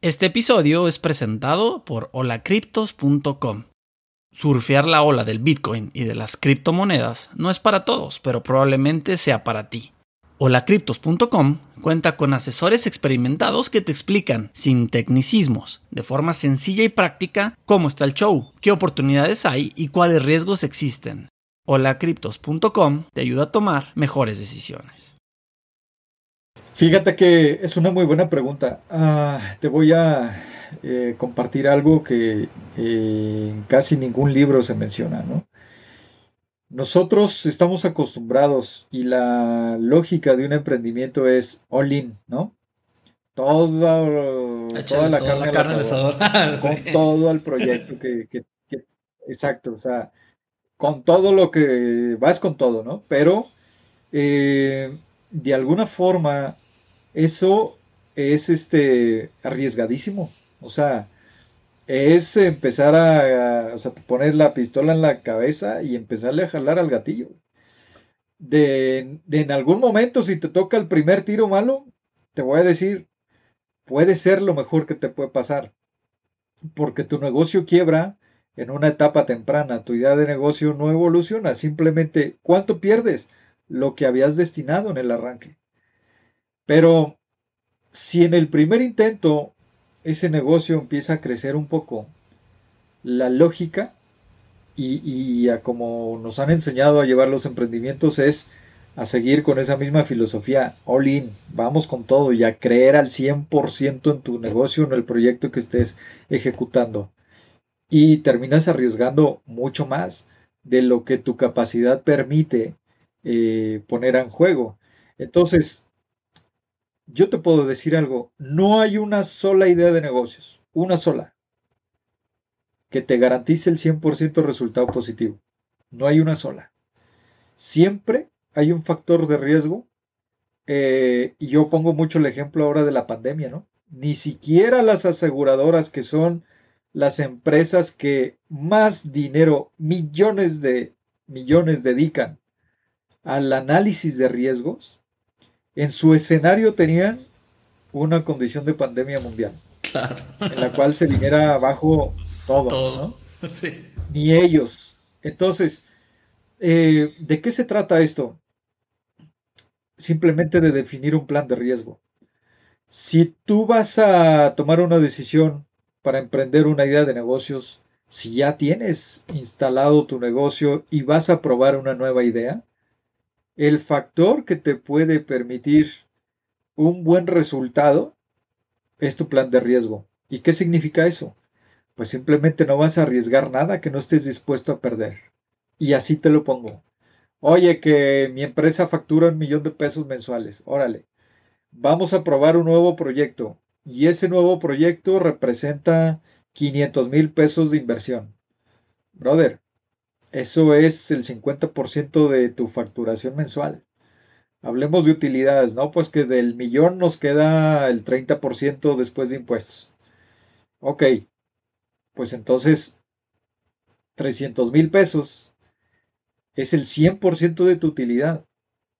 Este episodio es presentado por holacriptos.com. Surfear la ola del Bitcoin y de las criptomonedas no es para todos, pero probablemente sea para ti. Holacriptos.com cuenta con asesores experimentados que te explican, sin tecnicismos, de forma sencilla y práctica, cómo está el show, qué oportunidades hay y cuáles riesgos existen. Holacriptos.com te ayuda a tomar mejores decisiones. Fíjate que es una muy buena pregunta. Ah, te voy a eh, compartir algo que eh, en casi ningún libro se menciona, ¿no? Nosotros estamos acostumbrados y la lógica de un emprendimiento es all in, ¿no? Toda, toda la carne, al con todo el proyecto que, que, exacto, o sea, con todo lo que vas con todo, ¿no? Pero eh, de alguna forma eso es este arriesgadísimo. O sea, es empezar a, poner la pistola en la cabeza y empezarle a jalar al gatillo. De, de, en algún momento, si te toca el primer tiro malo, te voy a decir, puede ser lo mejor que te puede pasar. Porque tu negocio quiebra en una etapa temprana, tu idea de negocio no evoluciona, simplemente ¿cuánto pierdes? Lo que habías destinado en el arranque. Pero si en el primer intento ese negocio empieza a crecer un poco, la lógica y, a como nos han enseñado a llevar los emprendimientos es a seguir con esa misma filosofía, all in, vamos con todo y a creer al 100% en tu negocio, en el proyecto que estés ejecutando. Y terminas arriesgando mucho más de lo que tu capacidad permite eh, poner en juego. Entonces, yo te puedo decir algo, no hay una sola idea de negocios, una sola, que te garantice el 100% resultado positivo. No hay una sola. Siempre hay un factor de riesgo. Eh, y yo pongo mucho el ejemplo ahora de la pandemia, ¿no? Ni siquiera las aseguradoras que son las empresas que más dinero, millones de millones dedican al análisis de riesgos, en su escenario tenían una condición de pandemia mundial. Claro. En la cual se viniera abajo todo. ¿no? Sí. Ni ellos. Entonces, eh, ¿de qué se trata esto? Simplemente de definir un plan de riesgo. Si tú vas a tomar una decisión para emprender una idea de negocios, si ya tienes instalado tu negocio y vas a probar una nueva idea, el factor que te puede permitir un buen resultado es tu plan de riesgo. ¿Y qué significa eso? Pues simplemente no vas a arriesgar nada que no estés dispuesto a perder. Y así te lo pongo. Oye, que mi empresa factura un millón de pesos mensuales. Órale. Vamos a probar un nuevo proyecto. Y ese nuevo proyecto representa 500 mil pesos de inversión. Brother, eso es el 50% de tu facturación mensual. Hablemos de utilidades, ¿no? Pues que del millón nos queda el 30% después de impuestos. Ok, pues entonces 300 mil pesos es el 100% de tu utilidad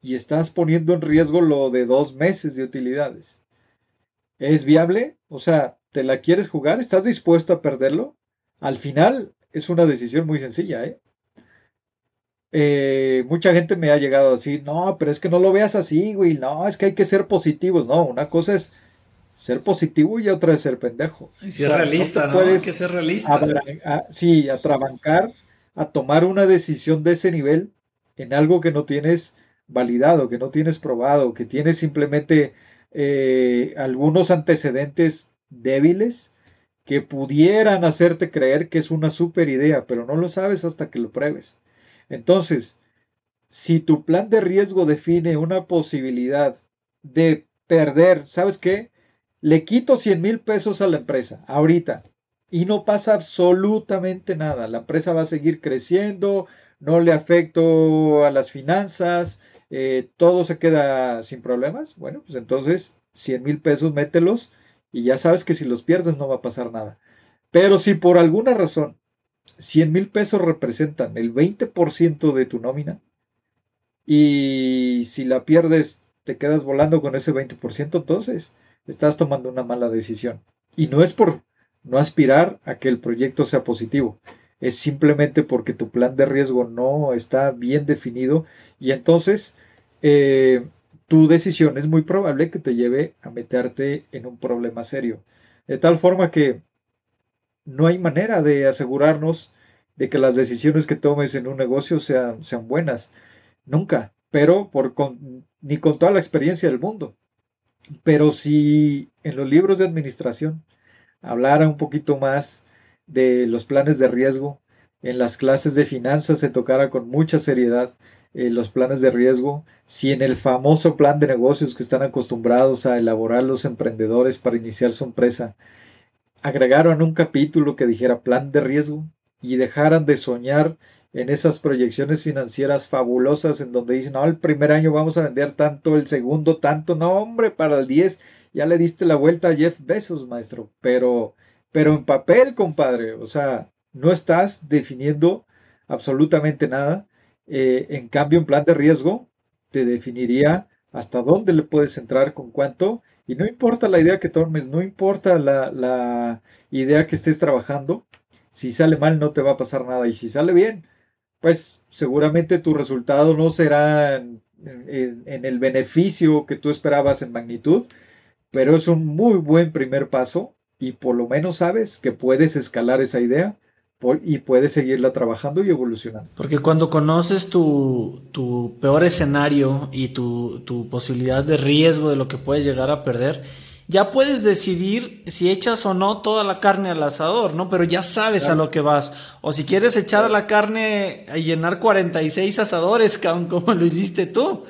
y estás poniendo en riesgo lo de dos meses de utilidades. ¿Es viable? O sea, ¿te la quieres jugar? ¿Estás dispuesto a perderlo? Al final es una decisión muy sencilla, ¿eh? Eh, mucha gente me ha llegado a decir, no, pero es que no lo veas así, güey, no, es que hay que ser positivos, no, una cosa es ser positivo y otra es ser pendejo. Y ser realista, ¿no? Hay que ser realista. sí, a trabancar, a tomar una decisión de ese nivel en algo que no tienes validado, que no tienes probado, que tienes simplemente eh, algunos antecedentes débiles que pudieran hacerte creer que es una super idea, pero no lo sabes hasta que lo pruebes. Entonces, si tu plan de riesgo define una posibilidad de perder, ¿sabes qué? Le quito 100 mil pesos a la empresa ahorita y no pasa absolutamente nada. La empresa va a seguir creciendo, no le afecto a las finanzas, eh, todo se queda sin problemas. Bueno, pues entonces 100 mil pesos mételos y ya sabes que si los pierdes no va a pasar nada. Pero si por alguna razón 100 mil pesos representan el 20% de tu nómina y si la pierdes te quedas volando con ese 20%, entonces estás tomando una mala decisión. Y no es por no aspirar a que el proyecto sea positivo, es simplemente porque tu plan de riesgo no está bien definido y entonces eh, tu decisión es muy probable que te lleve a meterte en un problema serio. De tal forma que no hay manera de asegurarnos de que las decisiones que tomes en un negocio sean, sean buenas. Nunca, pero por ni con toda la experiencia del mundo. Pero si en los libros de administración hablara un poquito más de los planes de riesgo, en las clases de finanzas se tocara con mucha seriedad eh, los planes de riesgo, si en el famoso plan de negocios que están acostumbrados a elaborar los emprendedores para iniciar su empresa, agregaron un capítulo que dijera plan de riesgo y dejaran de soñar en esas proyecciones financieras fabulosas en donde dicen, no, el primer año vamos a vender tanto, el segundo tanto, no, hombre, para el 10 ya le diste la vuelta a Jeff Bezos, maestro, pero, pero en papel, compadre, o sea, no estás definiendo absolutamente nada. Eh, en cambio, un plan de riesgo te definiría hasta dónde le puedes entrar, con cuánto, y no importa la idea que tomes, no importa la, la idea que estés trabajando, si sale mal no te va a pasar nada, y si sale bien, pues seguramente tu resultado no será en, el beneficio que tú esperabas en magnitud, pero es un muy buen primer paso y por lo menos sabes que puedes escalar esa idea y puedes seguirla trabajando y evolucionando. Porque cuando conoces tu, tu peor escenario y tu, tu posibilidad de riesgo de lo que puedes llegar a perder, ya puedes decidir si echas o no toda la carne al asador, ¿no? Pero ya sabes a lo que vas. O si quieres echar a la carne a llenar 46 asadores, como lo hiciste tú.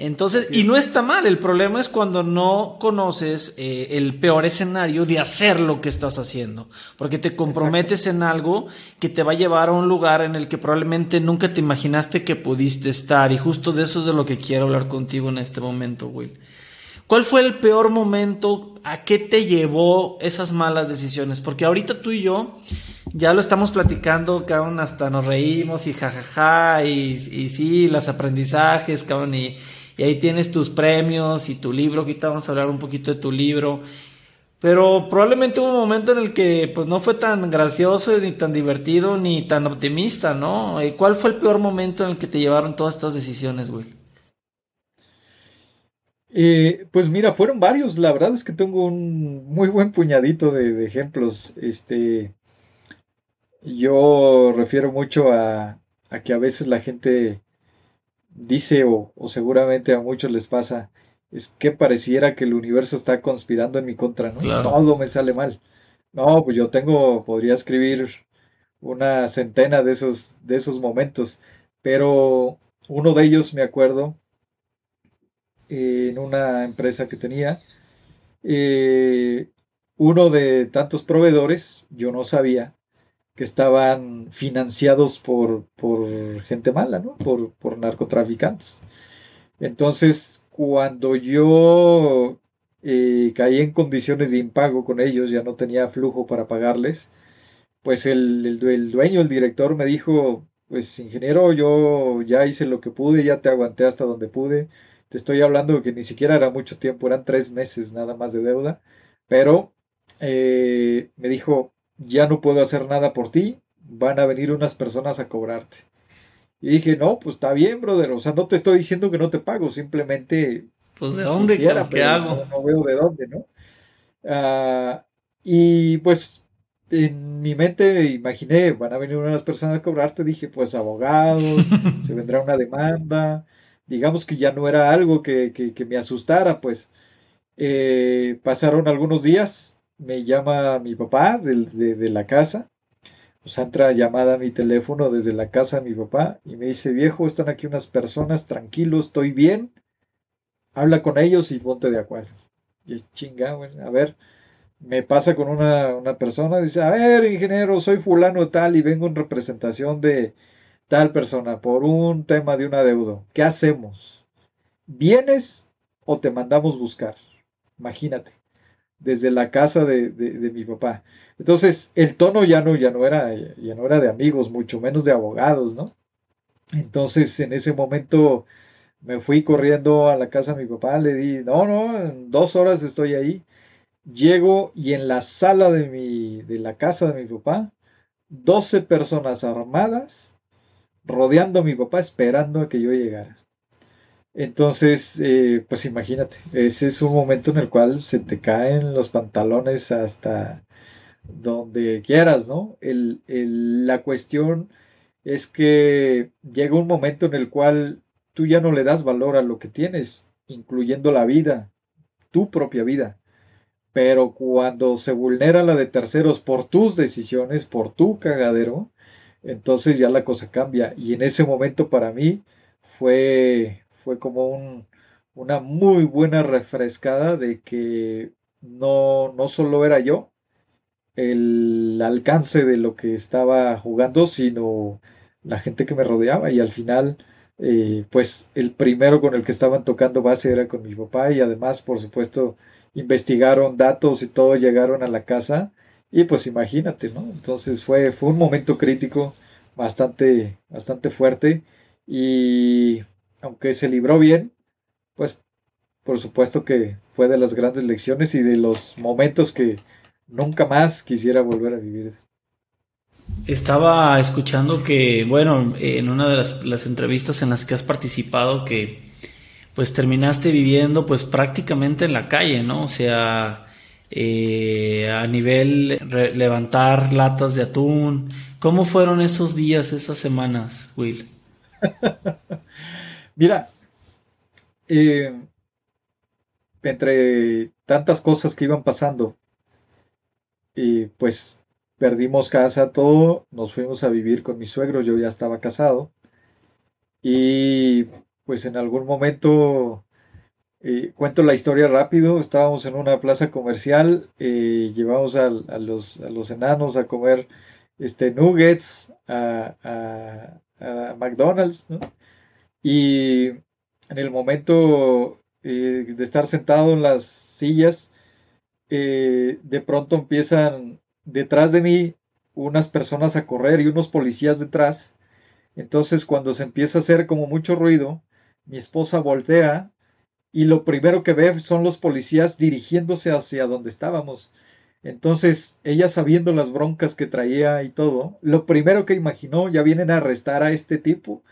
Entonces, y no está mal, el problema es cuando no conoces eh, el peor escenario de hacer lo que estás haciendo, porque te comprometes en algo que te va a llevar a un lugar en el que probablemente nunca te imaginaste que pudiste estar, y justo de eso es de lo que quiero hablar contigo en este momento, Will. ¿Cuál fue el peor momento? ¿A qué te llevó esas malas decisiones? Porque ahorita tú y yo ya lo estamos platicando, cabrón, hasta nos reímos y jajaja, y, y sí, los aprendizajes, cabrón, y, y ahí tienes tus premios y tu libro, ahorita vamos a hablar un poquito de tu libro. Pero probablemente hubo un momento en el que pues no fue tan gracioso ni tan divertido ni tan optimista, ¿no? Eh, ¿Cuál fue el peor momento en el que te llevaron todas estas decisiones, güey? Eh, pues mira, fueron varios. La verdad es que tengo un muy buen puñadito de, ejemplos. Este, yo refiero mucho a, que a veces la gente dice, o, seguramente a muchos les pasa, es que pareciera que el universo está conspirando en mi contra, ¿no? Todo me sale mal. No, pues yo tengo, podría escribir una centena de esos, de esos momentos, pero uno de ellos me acuerdo en una empresa que tenía. Eh, uno de tantos proveedores, yo no sabía que estaban financiados por, por gente mala, ¿no? Por, por narcotraficantes. Entonces, cuando yo eh, caí en condiciones de impago con ellos, ya no tenía flujo para pagarles, pues el, el, dueño, el director me dijo, pues ingeniero, yo ya hice lo que pude, ya te aguanté hasta donde pude, te estoy hablando que ni siquiera era mucho tiempo, eran tres meses nada más de deuda, pero eh, me dijo, ya no puedo hacer nada por ti, van a venir unas personas a cobrarte. Y dije, no, pues está bien, brother, o sea, no te estoy diciendo que no te pago, simplemente... Pues de dónde, quisiera, ¿qué hago? No, veo de dónde, ¿no? Ah, y pues en mi mente imaginé, van a venir unas personas a cobrarte, dije, pues abogados, se vendrá una demanda, digamos que ya no era algo que, me asustara, pues eh, pasaron algunos días, me llama mi papá de, la casa, pues entra llamada a mi teléfono desde la casa de mi papá y me dice, viejo, están aquí unas personas, tranquilo, estoy bien, habla con ellos y ponte de acuerdo. Y chinga, bueno, a ver, me pasa con una, una persona, dice, a ver, ingeniero, soy fulano tal y vengo en representación de, tal persona por un tema de un adeudo, ¿qué hacemos? ¿Vienes o te mandamos buscar? Imagínate, desde la casa de, mi papá. Entonces, el tono ya no, ya no era, ya no era de amigos, mucho menos de abogados, ¿no? Entonces, en ese momento me fui corriendo a la casa de mi papá, le di, no, no, en dos horas estoy ahí. llego y en la sala de, mi, de la casa de mi papá, 12 personas armadas rodeando a mi papá esperando a que yo llegara. Entonces, eh, pues imagínate, ese es un momento en el cual se te caen los pantalones hasta donde quieras, ¿no? El, la cuestión es que llega un momento en el cual tú ya no le das valor a lo que tienes, incluyendo la vida, tu propia vida. Pero cuando se vulnera la de terceros por tus decisiones, por tu cagadero, entonces ya la cosa cambia. Y en ese momento para mí fue, fue como un, una muy buena refrescada de que no, no solo era yo el alcance de lo que estaba jugando, sino la gente que me rodeaba. Y al final, eh, pues el primero con el que estaban tocando base era con mi papá y además, por supuesto, investigaron datos y todo, llegaron a la casa y pues imagínate, ¿no? Entonces fue, fue un momento crítico bastante, bastante fuerte y aunque se libró bien, pues por supuesto que fue de las grandes lecciones y de los momentos que nunca más quisiera volver a vivir. Estaba escuchando que, bueno, en una de las, las entrevistas en las que has participado, que pues terminaste viviendo pues prácticamente en la calle, ¿no? O sea, eh, a nivel levantar latas de atún. ¿Cómo fueron esos días, esas semanas, Will? Mira, eh, entre tantas cosas que iban pasando, y pues perdimos casa, todo, nos fuimos a vivir con mis suegros, yo ya estaba casado, y pues en algún momento eh, cuento la historia rápido. Estábamos en una plaza comercial, eh, llevamos a, los, a, enanos a comer este, nuggets, a, McDonald's, Y en el momento eh, de estar sentado en las sillas, de pronto empiezan detrás de mí unas personas a correr y unos policías detrás. Entonces cuando se empieza a hacer como mucho ruido, mi esposa voltea y lo primero que ve son los policías dirigiéndose hacia donde estábamos. Entonces, ella sabiendo las broncas que traía y todo, lo primero que imaginó, ya vienen a arrestar a este tipo.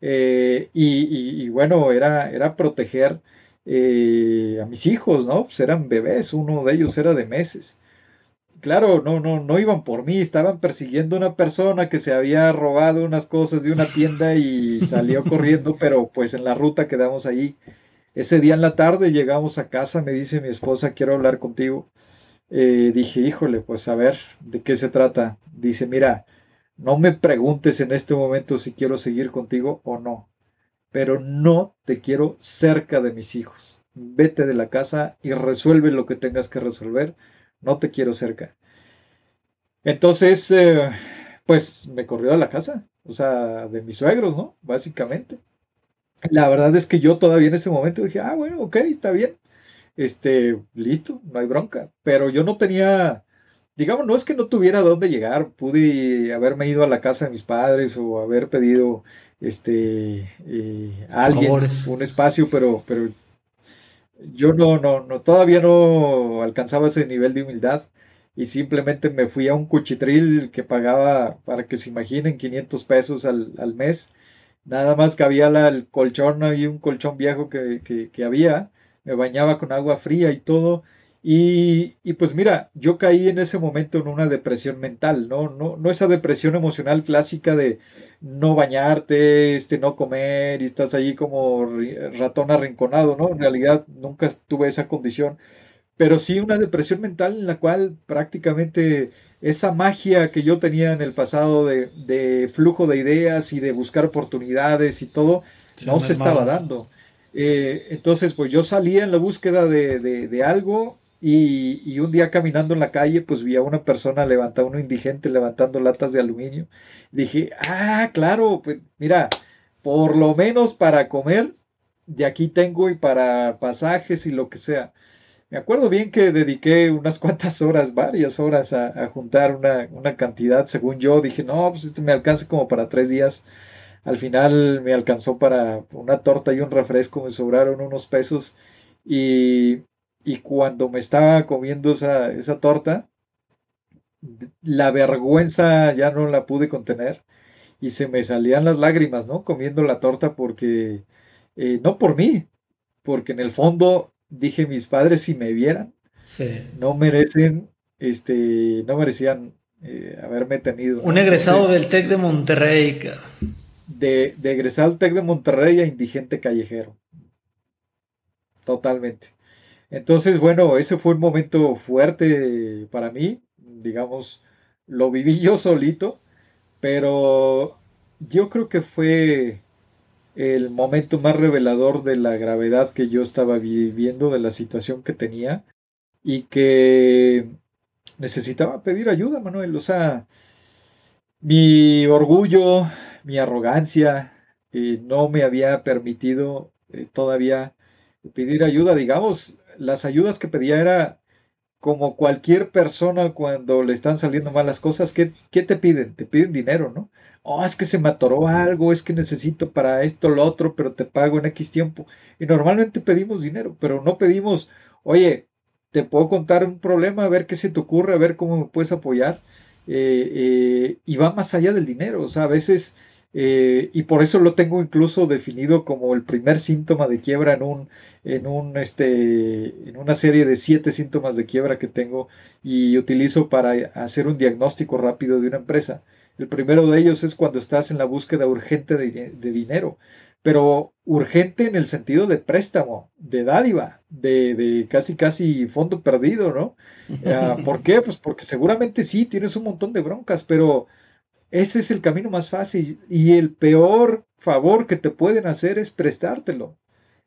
Eh, y, bueno, era, era proteger eh, a mis hijos, ¿no? Pues eran bebés, uno de ellos era de meses. Claro, no, no, no iban por mí, estaban persiguiendo a una persona que se había robado unas cosas de una tienda y salió corriendo, pero pues en la ruta quedamos ahí. Ese día en la tarde llegamos a casa, me dice mi esposa, quiero hablar contigo. Eh, dije, híjole, pues a ver, ¿de qué se trata? Dice, mira, no me preguntes en este momento si quiero seguir contigo o no, pero no te quiero cerca de mis hijos. Vete de la casa y resuelve lo que tengas que resolver. No te quiero cerca. Entonces, eh, pues me corrió a la casa, o sea, de mis suegros, ¿no? Básicamente. La verdad es que yo todavía en ese momento dije, ah, bueno, ok, está bien. Este, listo, no hay bronca. Pero yo no tenía, digamos, no es que no tuviera dónde llegar. Pude haberme ido a la casa de mis padres o haber pedido, este, eh, a alguien un espacio, pero, pero yo no, no, no, todavía no alcanzaba ese nivel de humildad y simplemente me fui a un cuchitril que pagaba, para que se imaginen, 500 pesos al, al mes Nada más que había el colchón y un colchón viejo que, que, había. Me bañaba con agua fría y todo. Y, y, pues mira, yo caí en ese momento en una depresión mental, ¿no? No, no esa depresión emocional clásica de no bañarte, este, no comer y estás allí como ratón arrinconado, ¿no? En realidad nunca tuve esa condición, pero sí una depresión mental en la cual prácticamente esa magia que yo tenía en el pasado de, flujo de ideas y de buscar oportunidades y todo, no se estaba dando. Eh, entonces, pues yo salía en la búsqueda de, algo y, un día caminando en la calle, pues vi a una persona levantando, un indigente levantando latas de aluminio. Dije, ah, claro, pues mira, por lo menos para comer, de aquí tengo y para pasajes y lo que sea. Me acuerdo bien que dediqué unas cuantas horas, varias horas a, juntar una, cantidad, según yo, dije, no, pues este me alcanza como para tres días. Al final me alcanzó para una torta y un refresco, me sobraron unos pesos y, y cuando me estaba comiendo esa, esa torta, la vergüenza ya no la pude contener y se me salían las lágrimas, ¿no? Comiendo la torta porque, eh, no por mí, porque en el fondo dije mis padres si me vieran, no merecen, este, no merecían eh, haberme tenido. Un egresado del TEC de Monterrey. De, de egresado del TEC de Monterrey a indigente callejero. Totalmente. Entonces, bueno, ese fue un momento fuerte para mí, digamos, lo viví yo solito, pero yo creo que fue el momento más revelador de la gravedad que yo estaba viviendo, de la situación que tenía y que necesitaba pedir ayuda, Manuel. O sea, mi orgullo, mi arrogancia, eh, no me había permitido eh, todavía pedir ayuda. Digamos, las ayudas que pedía era como cualquier persona cuando le están saliendo malas cosas, ¿qué, ¿qué, te piden? Te piden dinero, ¿no? Oh, es que se me atoró algo, es que necesito para esto, lo otro, pero te pago en X tiempo. Y normalmente pedimos dinero, pero no pedimos, oye, te puedo contar un problema, a ver qué se te ocurre, a ver cómo me puedes apoyar. Eh, eh, y va más allá del dinero, o sea, a veces eh, y por eso lo tengo incluso definido como el primer síntoma de quiebra en un, en un este, en una serie de siete síntomas de quiebra que tengo y utilizo para hacer un diagnóstico rápido de una empresa. El primero de ellos es cuando estás en la búsqueda urgente de, dinero, pero urgente en el sentido de préstamo, de dádiva, de, de casi casi fondo perdido, ¿no? Ah, ¿Por qué? Pues porque seguramente sí, tienes un montón de broncas, pero ese es el camino más fácil y el peor favor que te pueden hacer es prestártelo,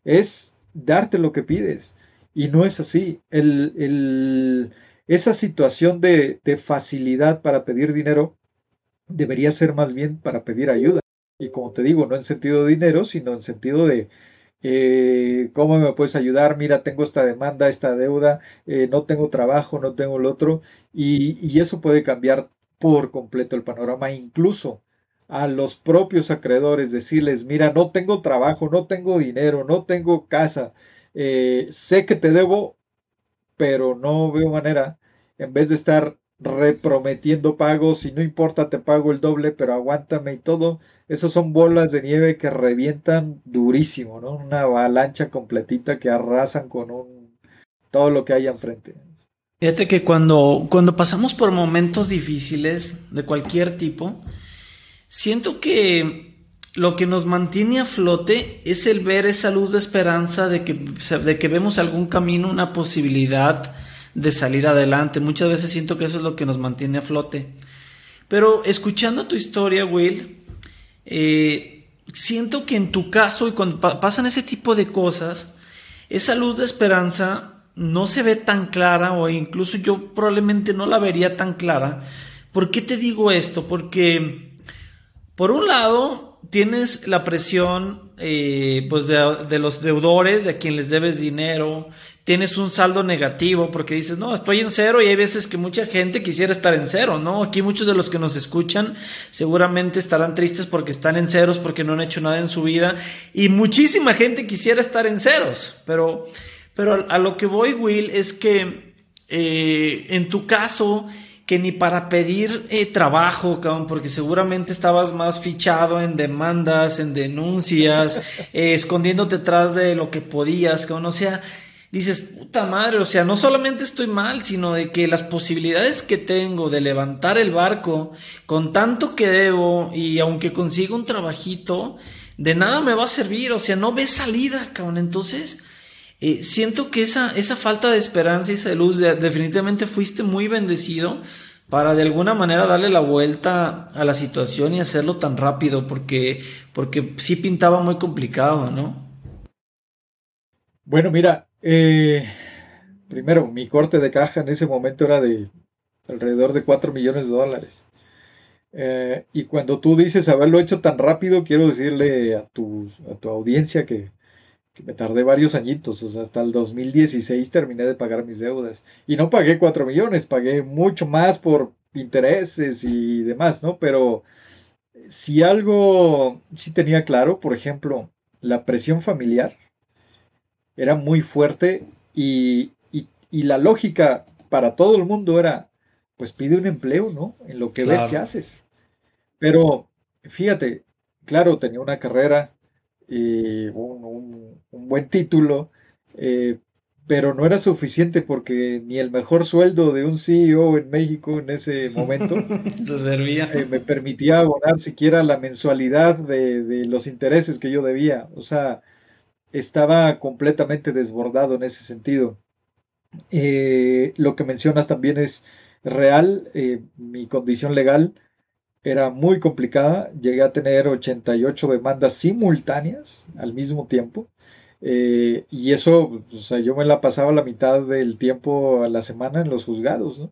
es darte lo que pides. Y no es así. El, esa situación de, facilidad para pedir dinero debería ser más bien para pedir ayuda. Y como te digo, no en sentido de dinero, sino en sentido de eh, cómo me puedes ayudar, mira, tengo esta demanda, esta deuda, eh, no tengo trabajo, no tengo el otro, y eso puede cambiar por completo el panorama, incluso a los propios acreedores, decirles, mira, no tengo trabajo, no tengo dinero, no tengo casa, eh, sé que te debo, pero no veo manera, en vez de estar reprometiendo pagos y no importa, te pago el doble, pero aguántame y todo, esos son bolas de nieve que revientan durísimo, ¿no? Una avalancha completita que arrasan con un todo lo que hay enfrente. Fíjate que cuando, cuando pasamos por momentos difíciles de cualquier tipo, siento que lo que nos mantiene a flote es el ver esa luz de esperanza de que, de que vemos algún camino, una posibilidad de salir adelante. Muchas veces siento que eso es lo que nos mantiene a flote. Pero escuchando tu historia, Will, eh, siento que en tu caso y cuando pasan ese tipo de cosas, esa luz de esperanza no se ve tan clara o incluso yo probablemente no la vería tan clara. ¿Por qué te digo esto? Porque por un lado tienes la presión eh, pues de, los deudores, de a quien les debes dinero, tienes un saldo negativo porque dices, no, estoy en cero y hay veces que mucha gente quisiera estar en cero, ¿no? Aquí muchos de los que nos escuchan seguramente estarán tristes porque están en ceros, porque no han hecho nada en su vida y muchísima gente quisiera estar en ceros, pero pero a lo que voy, Will, es que eh, en tu caso, que ni para pedir eh, trabajo, cabrón, porque seguramente estabas más fichado en demandas, en denuncias, eh, escondiéndote detrás de lo que podías, cabrón, o sea, dices, puta madre, o sea, no solamente estoy mal, sino de que las posibilidades que tengo de levantar el barco con tanto que debo y aunque consiga un trabajito, de nada me va a servir, o sea, no ves salida, cabrón, entonces eh, siento que esa, esa falta de esperanza y esa luz, definitivamente fuiste muy bendecido para de alguna manera darle la vuelta a la situación y hacerlo tan rápido, porque, porque sí pintaba muy complicado, ¿no? Bueno, mira, eh, primero, mi corte de caja en ese momento era de alrededor de 4 millones de dólares. Eh, y cuando tú dices haberlo hecho tan rápido, quiero decirle a tu, a tu audiencia que me tardé varios añitos, o sea, hasta el 2016 terminé de pagar mis deudas. Y no pagué 4 millones, pagué mucho más por intereses y demás, ¿no? Pero si algo sí tenía claro, por ejemplo, la presión familiar era muy fuerte y, y la lógica para todo el mundo era, pues pide un empleo, ¿no? En lo que ves que haces. Pero fíjate, claro, tenía una carrera, y un, buen título, eh, pero no era suficiente porque ni el mejor sueldo de un CEO en México en ese momento eh, me permitía abonar siquiera la mensualidad de, los intereses que yo debía. O sea, estaba completamente desbordado en ese sentido. Eh, lo que mencionas también es real. Eh, mi condición legal era muy complicada. Llegué a tener 88 demandas simultáneas al mismo tiempo. Eh, y eso, o sea, yo me la pasaba la mitad del tiempo a la semana en los juzgados.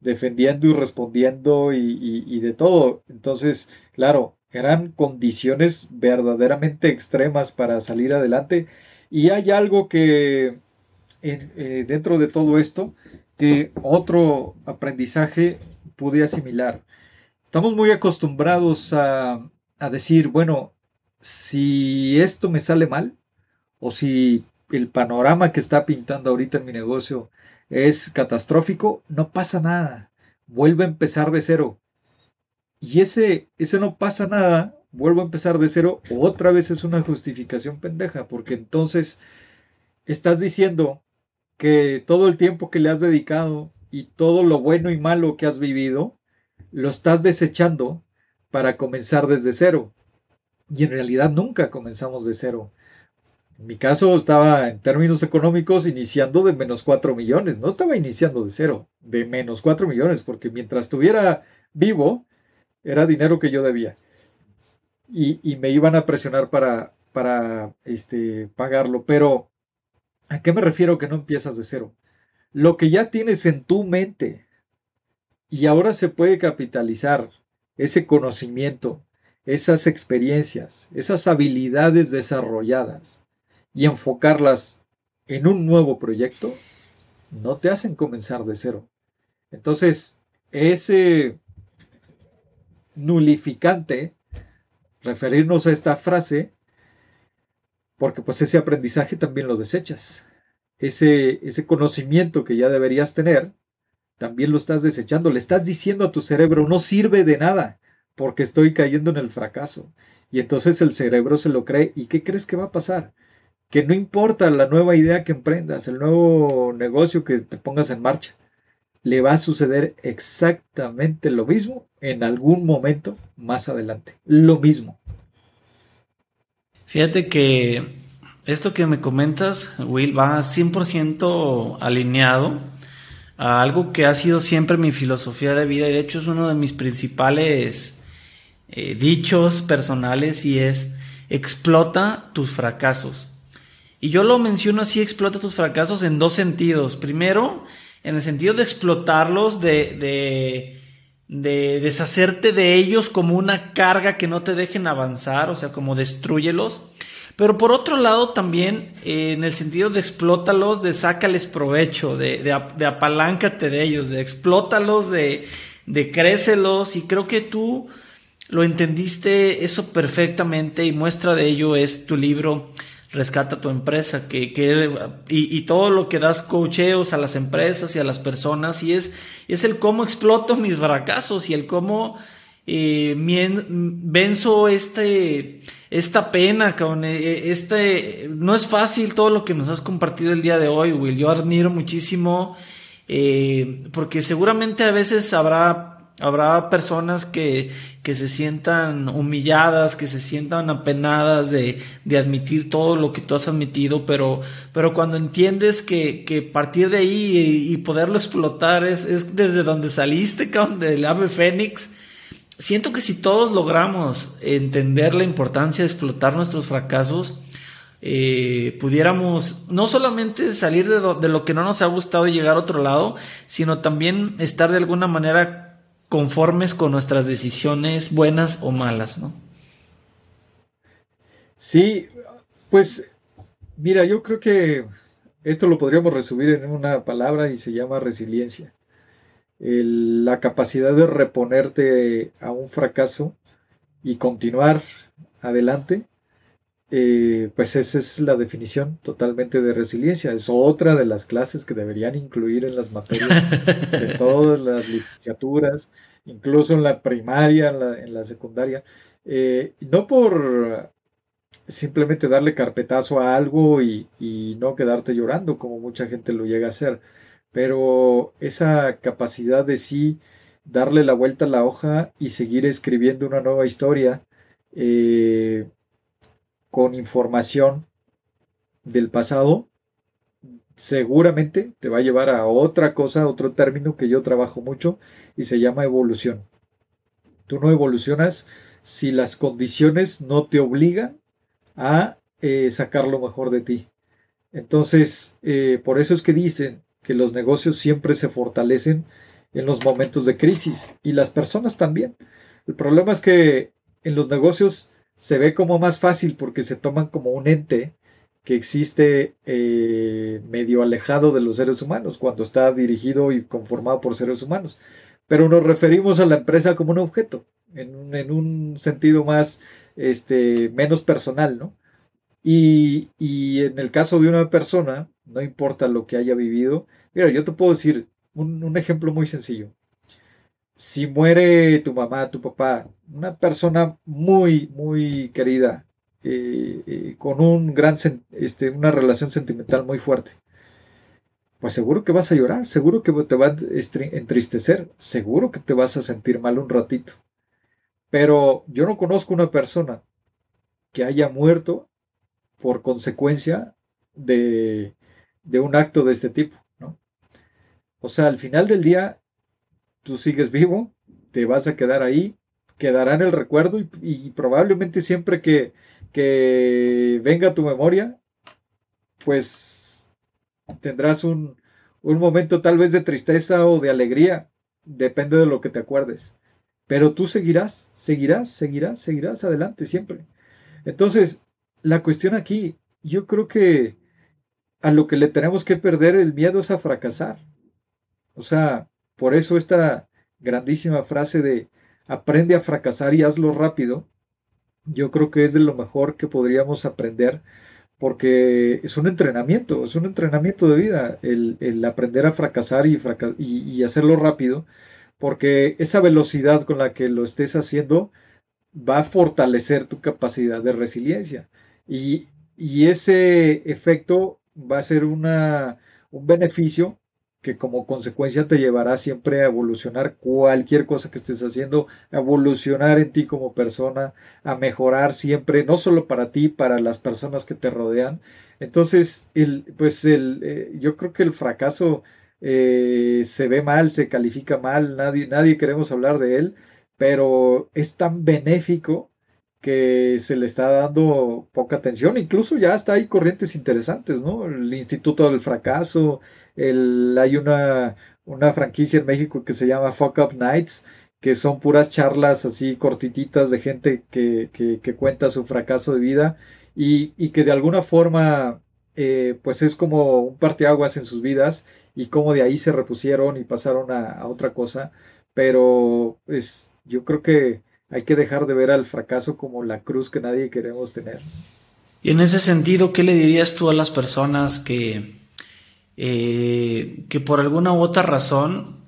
Defendiendo y respondiendo y, de todo. Entonces, claro, eran condiciones verdaderamente extremas para salir adelante. Y hay algo que eh, dentro de todo esto, que otro aprendizaje pude asimilar. Estamos muy acostumbrados a, a decir, bueno, si esto me sale mal, o si el panorama que está pintando ahorita en mi negocio es catastrófico, no pasa nada. Vuelvo a empezar de cero. Y ese, ese no pasa nada, vuelvo a empezar de cero, otra vez es una justificación pendeja, porque entonces estás diciendo que todo el tiempo que le has dedicado y todo lo bueno y malo que has vivido, lo estás desechando para comenzar desde cero. Y en realidad nunca comenzamos de cero. En mi caso estaba en términos económicos iniciando de menos 4 millones, no estaba iniciando de cero, de menos 4 millones, porque mientras estuviera vivo era dinero que yo debía. Y, me iban a presionar para, para este, pagarlo. Pero, ¿a qué me refiero que no empiezas de cero? Lo que ya tienes en tu mente y ahora se puede capitalizar ese conocimiento, esas experiencias, esas habilidades desarrolladas y enfocarlas en un nuevo proyecto, no te hacen comenzar de cero. Entonces, ese nulificante, referirnos a esta frase, porque pues ese aprendizaje también lo desechas. Ese, ese conocimiento que ya deberías tener, también lo estás desechando. Le estás diciendo a tu cerebro, no sirve de nada, porque estoy cayendo en el fracaso. Y entonces el cerebro se lo cree. ¿Y qué crees que va a pasar? Que no importa la nueva idea que emprendas, el nuevo negocio que te pongas en marcha, le va a suceder exactamente lo mismo en algún momento más adelante. Lo mismo. Fíjate que esto que me comentas, Will, va 100% alineado a algo que ha sido siempre mi filosofía de vida y de hecho es uno de mis principales eh, dichos personales y es explota tus fracasos. Y yo lo menciono así, explota tus fracasos en dos sentidos. Primero, en el sentido de explotarlos, de, de, deshacerte de ellos como una carga que no te dejen avanzar, o sea, como destruyelos. Pero por otro lado también eh, en el sentido de explótalos, de sácales provecho, de, de, de apaláncate de ellos, de explótalos, de, de crécelos. Y creo que tú lo entendiste eso perfectamente y muestra de ello es tu libro rescata tu empresa, que, que y, y, todo lo que das cocheos a las empresas y a las personas, y es, es el cómo exploto mis fracasos y el cómo eh, venzo este, esta pena, con eh, este, no es fácil todo lo que nos has compartido el día de hoy, Will, yo admiro muchísimo, eh, porque seguramente a veces habrá Habrá personas que, que, se sientan humilladas, que se sientan apenadas de, de, admitir todo lo que tú has admitido, pero, pero cuando entiendes que, que partir de ahí y, poderlo explotar es, es, desde donde saliste, del ave fénix, siento que si todos logramos entender la importancia de explotar nuestros fracasos, eh, pudiéramos no solamente salir de, de lo que no nos ha gustado y llegar a otro lado, sino también estar de alguna manera conformes con nuestras decisiones buenas o malas, ¿no? Sí, pues mira, yo creo que esto lo podríamos resumir en una palabra y se llama resiliencia. la capacidad de reponerte a un fracaso y continuar adelante eh, pues esa es la definición totalmente de resiliencia. Es otra de las clases que deberían incluir en las materias de todas las licenciaturas, incluso en la primaria, en la, secundaria. Eh, no por simplemente darle carpetazo a algo y, y, no quedarte llorando, como mucha gente lo llega a hacer, pero esa capacidad de sí darle la vuelta a la hoja y seguir escribiendo una nueva historia. Eh, con información del pasado, seguramente te va a llevar a otra cosa, otro término que yo trabajo mucho y se llama evolución. Tú no evolucionas si las condiciones no te obligan a eh, sacar lo mejor de ti. Entonces, eh, por eso es que dicen que los negocios siempre se fortalecen en los momentos de crisis y las personas también. El problema es que en los negocios se ve como más fácil porque se toman como un ente que existe eh, medio alejado de los seres humanos cuando está dirigido y conformado por seres humanos. Pero nos referimos a la empresa como un objeto, en, un sentido más, este, menos personal, ¿no? Y, en el caso de una persona, no importa lo que haya vivido, mira, yo te puedo decir un ejemplo muy sencillo si muere tu mamá, tu papá, una persona muy, muy querida, eh, eh, con un gran, este, una relación sentimental muy fuerte, pues seguro que vas a llorar, seguro que te va a entristecer, seguro que te vas a sentir mal un ratito. Pero yo no conozco una persona que haya muerto por consecuencia de, de un acto de este tipo, ¿no? O sea, al final del día tú sigues vivo, te vas a quedar ahí, quedará en el recuerdo y, probablemente siempre que, que, venga tu memoria, pues tendrás un, un momento tal vez de tristeza o de alegría, depende de lo que te acuerdes. Pero tú seguirás, seguirás, seguirás, seguirás adelante siempre. Entonces, la cuestión aquí, yo creo que a lo que le tenemos que perder el miedo es a fracasar. O sea, por eso esta grandísima frase de aprende a fracasar y hazlo rápido, yo creo que es de lo mejor que podríamos aprender porque es un entrenamiento, es un entrenamiento de vida el, aprender a fracasar y, y, hacerlo rápido, porque esa velocidad con la que lo estés haciendo va a fortalecer tu capacidad de resiliencia. Y, y ese efecto va a ser una, un beneficio que como consecuencia te llevará siempre a evolucionar cualquier cosa que estés haciendo, a evolucionar en ti como persona, a mejorar siempre, no solo para ti, para las personas que te rodean. Entonces, el, pues el, eh, yo creo que el fracaso eh, se ve mal, se califica mal, nadie, nadie queremos hablar de él, pero es tan benéfico que se le está dando poca atención, incluso ya está hay corrientes interesantes, ¿no? El Instituto del Fracaso, hay una, una franquicia en México que se llama Fuck Up Nights, que son puras charlas así cortititas de gente que, que, cuenta su fracaso de vida y, y que de alguna forma eh, pues es como un parteaguas en sus vidas y cómo de ahí se repusieron y pasaron a, a otra cosa, pero pues yo creo que hay que dejar de ver al fracaso como la cruz que nadie queremos tener. Y en ese sentido, ¿qué le dirías tú a las personas que, eh, que por alguna u otra razón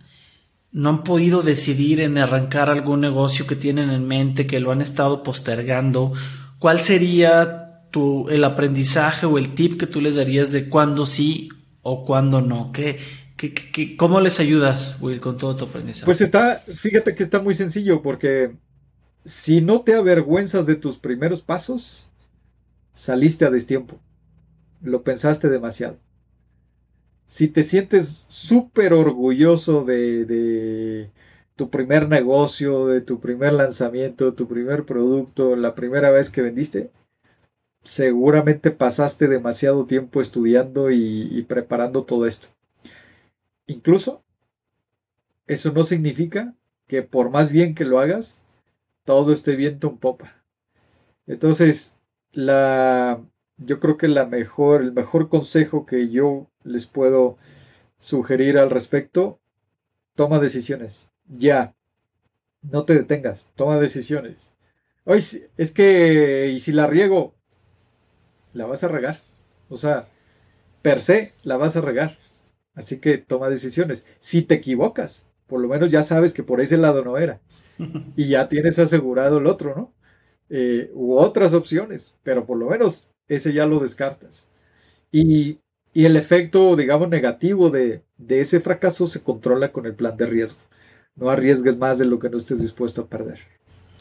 no han podido decidir en arrancar algún negocio que tienen en mente, que lo han estado postergando? ¿Cuál sería tu, el aprendizaje o el tip que tú les darías de cuándo sí o cuándo no? ¿Qué, qué, cómo les ayudas, Will, con todo tu aprendizaje? Pues está, fíjate que está muy sencillo porque si no te avergüenzas de tus primeros pasos, saliste a destiempo. Lo pensaste demasiado. Si te sientes súper orgulloso de, tu primer negocio, de tu primer lanzamiento, tu primer producto, la primera vez que vendiste, seguramente pasaste demasiado tiempo estudiando y preparando todo esto. Incluso, eso no significa que por más bien que lo hagas, todo este viento en popa. Entonces, la, yo creo que la mejor, el mejor consejo que yo les puedo sugerir al respecto, toma decisiones. Ya. No te detengas, toma decisiones. Hoy es que, y si la riego, la vas a regar. O sea, per se la vas a regar. Así que toma decisiones. Si te equivocas, por lo menos ya sabes que por ese lado no era. Y ya tienes asegurado el otro, ¿no? Eh, u otras opciones, pero por lo menos ese ya lo descartas. Y, el efecto, digamos, negativo de, de, ese fracaso se controla con el plan de riesgo. No arriesgues más de lo que no estés dispuesto a perder.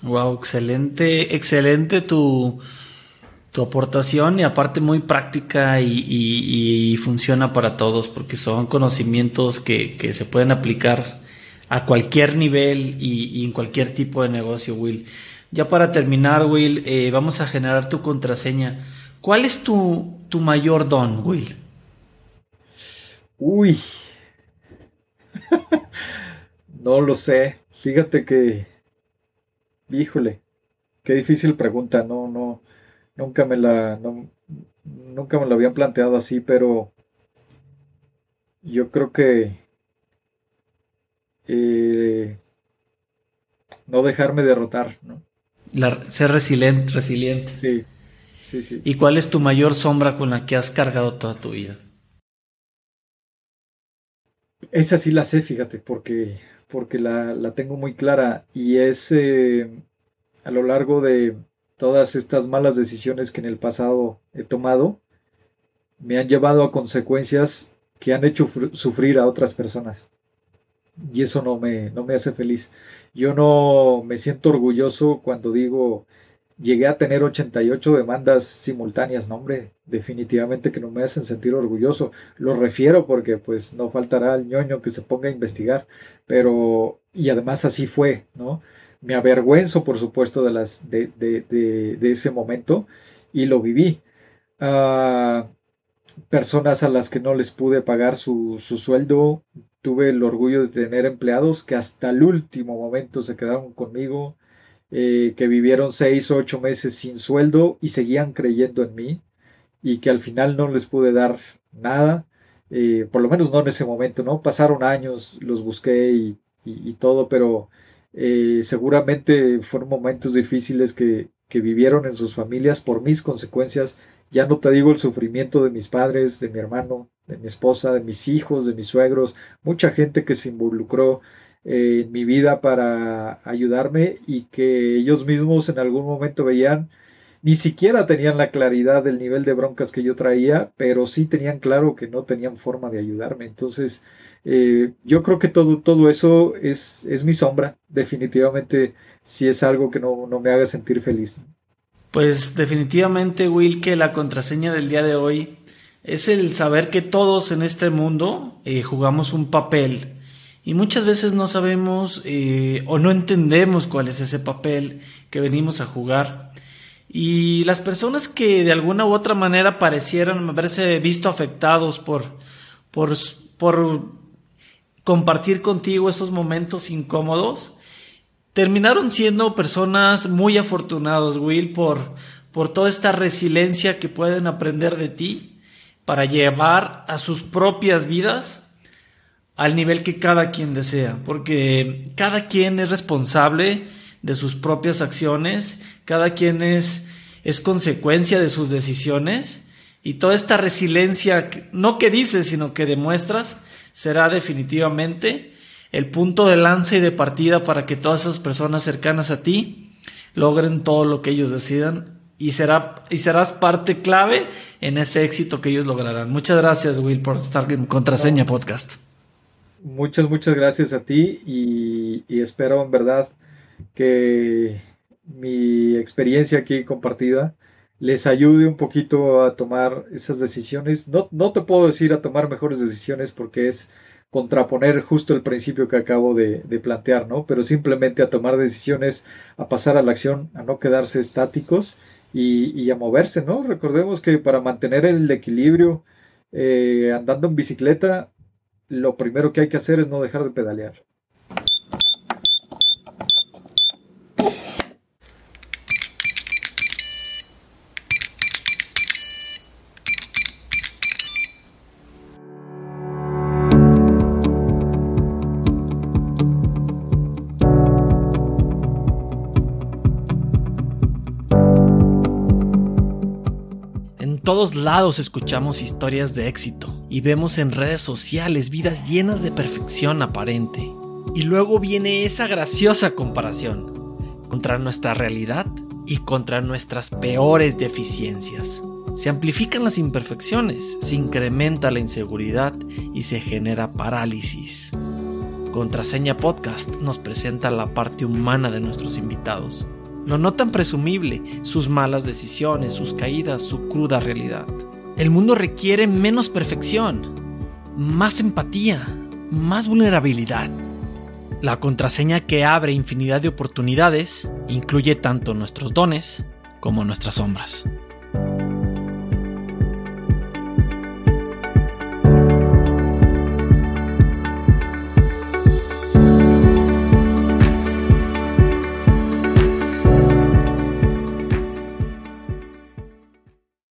Wow, excelente, excelente tu, tu aportación y aparte muy práctica y, funciona para todos porque son conocimientos que, se pueden aplicar a cualquier nivel y, en cualquier tipo de negocio, Will. Ya para terminar, Will, eh, vamos a generar tu contraseña. ¿Cuál es tu, tu mayor don, Will? Uy, no lo sé. Fíjate que, híjole, qué difícil pregunta. No, no, nunca me la, nunca me lo habían planteado así, pero yo creo que eh, no dejarme derrotar, ¿no? ser resiliente, resiliente. Sí, sí, sí. ¿Y cuál es tu mayor sombra con la que has cargado toda tu vida? Esa sí la sé, fíjate, porque, porque la, tengo muy clara y es eh, a lo largo de todas estas malas decisiones que en el pasado he tomado, me han llevado a consecuencias que han hecho sufrir a otras personas. Y eso no me, no me hace feliz. Yo no me siento orgulloso cuando digo, llegué a tener 88 demandas simultáneas. No, hombre, definitivamente que no me hacen sentir orgulloso. Lo refiero porque pues no faltará el ñoño que se ponga a investigar. Pero, y además así fue, ¿no? Me avergüenzo, por supuesto, de, las, de, de, de, ese momento y lo viví. Ah, personas a las que no les pude pagar su sueldo tuve el orgullo de tener empleados que hasta el último momento se quedaron conmigo, eh, que vivieron seis o ocho meses sin sueldo y seguían creyendo en mí y que al final no les pude dar nada, eh, por lo menos no en ese momento, ¿no? Pasaron años, los busqué y, todo, pero eh, seguramente fueron momentos difíciles que, que vivieron en sus familias por mis consecuencias. Ya no te digo el sufrimiento de mis padres, de mi hermano, de mi esposa, de mis hijos, de mis suegros, mucha gente que se involucró eh, en mi vida para ayudarme y que ellos mismos en algún momento veían, ni siquiera tenían la claridad del nivel de broncas que yo traía, pero sí tenían claro que no tenían forma de ayudarme. Entonces, eh, yo creo que todo, todo eso es, es mi sombra, definitivamente, si es algo que no, no me haga sentir feliz. Pues definitivamente, Will, que la contraseña del día de hoy es el saber que todos en este mundo eh, jugamos un papel y muchas veces no sabemos eh, o no entendemos cuál es ese papel que venimos a jugar. Y las personas que de alguna u otra manera parecieran haberse visto afectados por, por, por compartir contigo esos momentos incómodos, terminaron siendo personas muy afortunados, Will, por, por toda esta resiliencia que pueden aprender de ti para llevar a sus propias vidas al nivel que cada quien desea, porque cada quien es responsable de sus propias acciones, cada quien es, es consecuencia de sus decisiones y toda esta resiliencia, no que dices, sino que demuestras, será definitivamente el punto de lanza y de partida para que todas esas personas cercanas a ti logren todo lo que ellos decidan y, será, y serás parte clave en ese éxito que ellos lograrán. Muchas gracias, Will, por estar en Contraseña Podcast. Muchas, muchas gracias a ti y, espero en verdad que mi experiencia aquí compartida les ayude un poquito a tomar esas decisiones. No, no te puedo decir a tomar mejores decisiones porque es contraponer justo el principio que acabo de, plantear, ¿no? Pero simplemente a tomar decisiones, a pasar a la acción, a no quedarse estáticos y, a moverse, ¿no? Recordemos que para mantener el equilibrio eh, andando en bicicleta, lo primero que hay que hacer es no dejar de pedalear. todos lados escuchamos historias de éxito y vemos en redes sociales vidas llenas de perfección aparente. Y luego viene esa graciosa comparación contra nuestra realidad y contra nuestras peores deficiencias. Se amplifican las imperfecciones, se incrementa la inseguridad y se genera parálisis. Contraseña Podcast nos presenta la parte humana de nuestros invitados. Lo no tan presumible, sus malas decisiones, sus caídas, su cruda realidad. El mundo requiere menos perfección, más empatía, más vulnerabilidad. La contraseña que abre infinidad de oportunidades incluye tanto nuestros dones como nuestras sombras.